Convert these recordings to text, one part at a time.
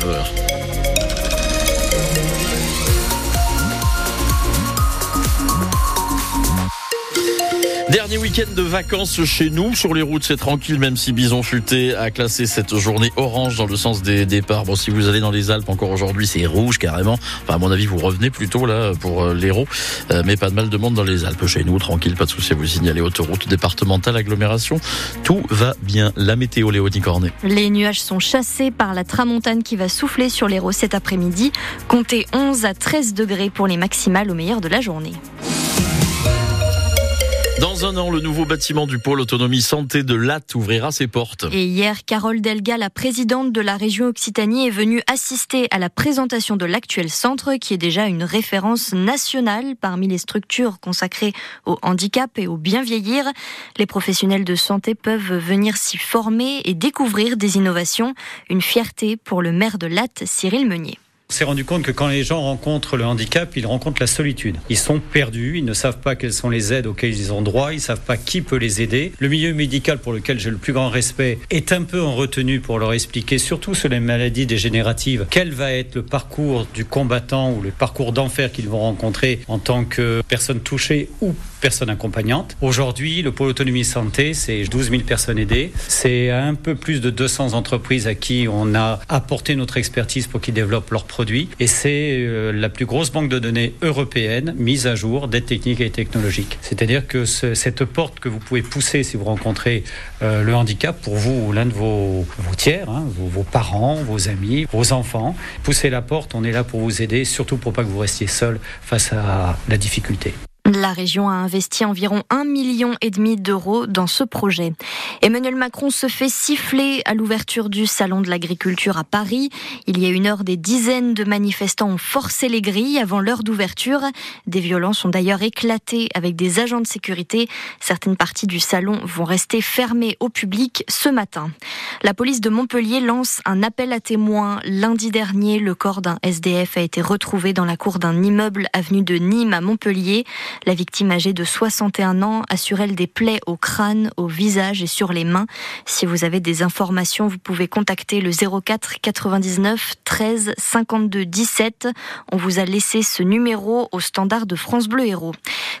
9h. Week-end de vacances chez nous. Sur les routes, c'est tranquille, même si Bison Futé a classé cette journée orange dans le sens des départs. Bon, si vous allez dans les Alpes encore aujourd'hui, c'est rouge carrément. Enfin, à mon avis, vous revenez plutôt là pour euh, l'Hérault. Euh, mais pas de mal de monde dans les Alpes. Chez nous, tranquille, pas de souci vous signaler. Autoroute départementale, agglomération. Tout va bien. La météo, Léonie Cornet. Les nuages sont chassés par la tramontane qui va souffler sur l'Hérault cet après-midi. Comptez 11 à 13 degrés pour les maximales au meilleur de la journée. Dans un an, le nouveau bâtiment du pôle autonomie santé de Latte ouvrira ses portes. Et hier, Carole Delga, la présidente de la région Occitanie, est venue assister à la présentation de l'actuel centre, qui est déjà une référence nationale parmi les structures consacrées au handicap et au bien vieillir. Les professionnels de santé peuvent venir s'y former et découvrir des innovations. Une fierté pour le maire de Latte, Cyril Meunier. On s'est rendu compte que quand les gens rencontrent le handicap, ils rencontrent la solitude. Ils sont perdus, ils ne savent pas quelles sont les aides auxquelles ils ont droit, ils ne savent pas qui peut les aider. Le milieu médical pour lequel j'ai le plus grand respect est un peu en retenue pour leur expliquer, surtout sur les maladies dégénératives, quel va être le parcours du combattant ou le parcours d'enfer qu'ils vont rencontrer en tant que personne touchée ou personne accompagnante. Aujourd'hui, le pôle autonomie santé, c'est 12 000 personnes aidées. C'est un peu plus de 200 entreprises à qui on a apporté notre expertise pour qu'ils développent leurs produits. Et c'est euh, la plus grosse banque de données européenne mise à jour d'aide technique et technologique. C'est-à-dire que ce, cette porte que vous pouvez pousser si vous rencontrez euh, le handicap pour vous ou l'un de vos, vos tiers, hein, vos, vos, parents, vos amis, vos enfants, poussez la porte, on est là pour vous aider, surtout pour pas que vous restiez seul face à la difficulté. La région a investi environ un million et demi d'euros dans ce projet. Emmanuel Macron se fait siffler à l'ouverture du salon de l'agriculture à Paris. Il y a une heure, des dizaines de manifestants ont forcé les grilles avant l'heure d'ouverture. Des violences ont d'ailleurs éclaté avec des agents de sécurité. Certaines parties du salon vont rester fermées au public ce matin. La police de Montpellier lance un appel à témoins. Lundi dernier, le corps d'un SDF a été retrouvé dans la cour d'un immeuble avenue de Nîmes à Montpellier. La victime âgée de 61 ans assure elle des plaies au crâne, au visage et sur les mains. Si vous avez des informations, vous pouvez contacter le 04 99 13 52 17. On vous a laissé ce numéro au standard de France Bleu Héros.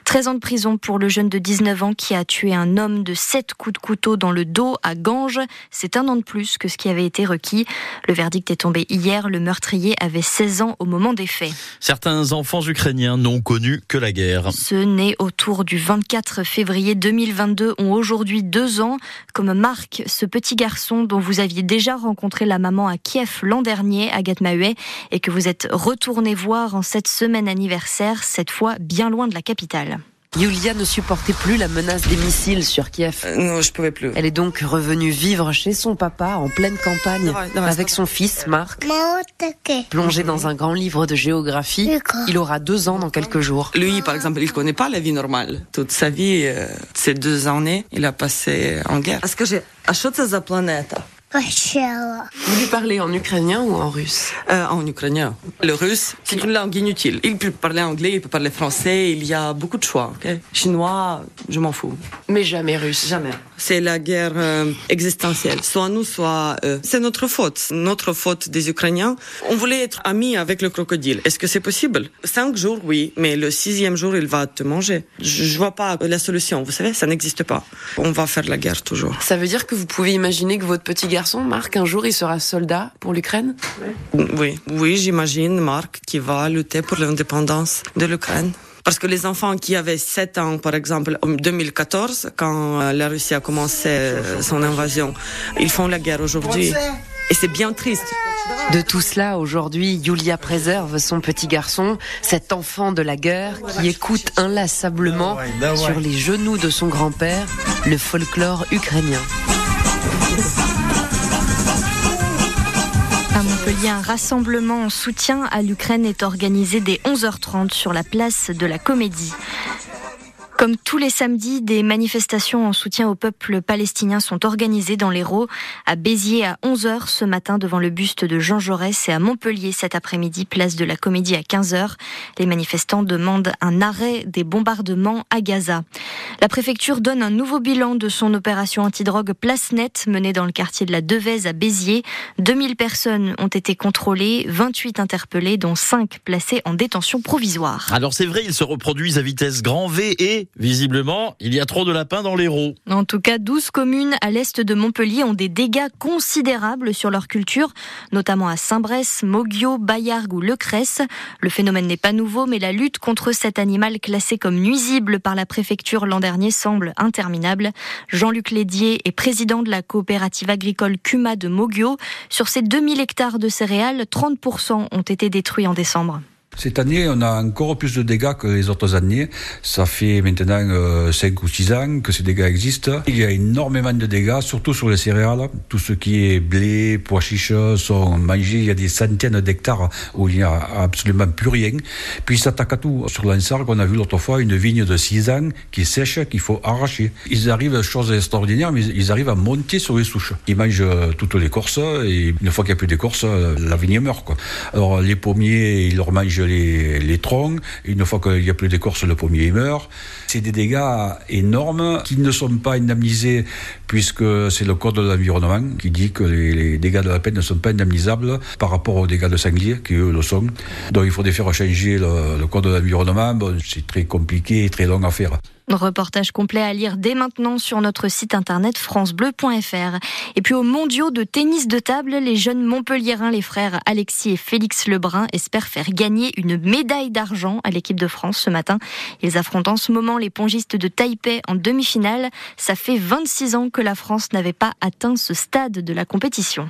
13 ans de prison pour le jeune de 19 ans qui a tué un homme de 7 coups de couteau dans le dos à Ganges. C'est un an de plus que ce qui avait été requis. Le verdict est tombé hier. Le meurtrier avait 16 ans au moment des faits. Certains enfants ukrainiens n'ont connu que la guerre. Nés autour du 24 février 2022 ont aujourd'hui deux ans, comme Marc, ce petit garçon dont vous aviez déjà rencontré la maman à Kiev l'an dernier, Agathe Mahuet, et que vous êtes retourné voir en cette semaine anniversaire, cette fois bien loin de la capitale. Yulia ne supportait plus la menace des missiles sur Kiev. Euh, non, je pouvais plus. Elle est donc revenue vivre chez son papa en pleine campagne avec son fils Marc. Plongé dans un grand livre de géographie, il aura deux ans dans quelques jours. Lui, par exemple, il connaît pas la vie normale. Toute sa vie, euh, ces deux années, il a passé en guerre. Est-ce que j'ai... А vous lui parlez en ukrainien ou en russe? Euh, en ukrainien. Le russe, c'est une langue inutile. Il peut parler anglais, il peut parler français, il y a beaucoup de choix. Chinois, je m'en fous. Mais jamais russe. Jamais. C'est la guerre euh, existentielle, soit nous, soit eux. C'est notre faute, notre faute des Ukrainiens. On voulait être amis avec le crocodile. Est-ce que c'est possible? Cinq jours, oui, mais le sixième jour, il va te manger. Je, je vois pas la solution, vous savez, ça n'existe pas. On va faire la guerre toujours. Ça veut dire que vous pouvez imaginer que votre petit gars garçon, Marc, un jour, il sera soldat pour l'Ukraine? Oui, oui, j'imagine Marc qui va lutter pour l'indépendance de l'Ukraine. Parce que les enfants qui avaient 7 ans, par exemple, en 2014, quand la Russie a commencé son invasion, ils font la guerre aujourd'hui. Et c'est bien triste. De tout cela, aujourd'hui, Yulia préserve son petit garçon, cet enfant de la guerre qui écoute inlassablement sur les genoux de son grand-père le folklore ukrainien. À Montpellier, un rassemblement en soutien à l'Ukraine est organisé dès 11h30 sur la place de la Comédie. Comme tous les samedis, des manifestations en soutien au peuple palestinien sont organisées dans l'Hérault, à Béziers à 11h ce matin devant le buste de Jean Jaurès et à Montpellier cet après-midi, place de la Comédie à 15h. Les manifestants demandent un arrêt des bombardements à Gaza. La préfecture donne un nouveau bilan de son opération antidrogue Place Net menée dans le quartier de la Devèze à Béziers. 2000 personnes ont été contrôlées, 28 interpellées, dont 5 placées en détention provisoire. Alors c'est vrai, ils se reproduisent à vitesse grand V et visiblement, il y a trop de lapins dans l'Hérault. En tout cas, 12 communes à l'est de Montpellier ont des dégâts considérables sur leur culture, notamment à Saint-Bresse, Moguio, Bayargues ou Lecresse. Le phénomène n'est pas nouveau, mais la lutte contre cet animal classé comme nuisible par la préfecture l'an dernier semble interminable. Jean-Luc Lédier est président de la coopérative agricole Cuma de Moguio. Sur ces 2000 hectares de céréales, 30% ont été détruits en décembre. Cette année, on a encore plus de dégâts que les autres années. Ça fait maintenant euh, 5 ou 6 ans que ces dégâts existent. Il y a énormément de dégâts, surtout sur les céréales. Tout ce qui est blé, pois chiches sont mangés. Il y a des centaines d'hectares où il n'y a absolument plus rien. Puis ils s'attaquent à tout. Sur l'Ansargue, on a vu l'autre fois une vigne de 6 ans qui sèche, qu'il faut arracher. Ils arrivent, chose extraordinaire, mais ils arrivent à monter sur les souches. Ils mangent toutes les l'écorce et une fois qu'il n'y a plus d'écorce, la vigne meurt. Quoi. Alors les pommiers, ils leur mangent les, troncs. Une fois qu'il n'y a plus d'écorce, le pommier meurt. C'est des dégâts énormes qui ne sont pas indemnisés puisque c'est le code de l'environnement qui dit que les, dégâts de la peine ne sont pas indemnisables par rapport aux dégâts de sanglier qui eux le sont. Donc il faudrait faire changer le, code de l'environnement. C'est très compliqué et très long à faire. Reportage complet à lire dès maintenant sur notre site internet francebleu.fr. Et puis aux mondiaux de tennis de table, les jeunes Montpelliérains, les frères Alexis et Félix Lebrun, espèrent faire gagner une médaille d'argent à l'équipe de France ce matin. Ils affrontent en ce moment les pongistes de Taipei en demi-finale. Ça fait 26 ans que la France n'avait pas atteint ce stade de la compétition.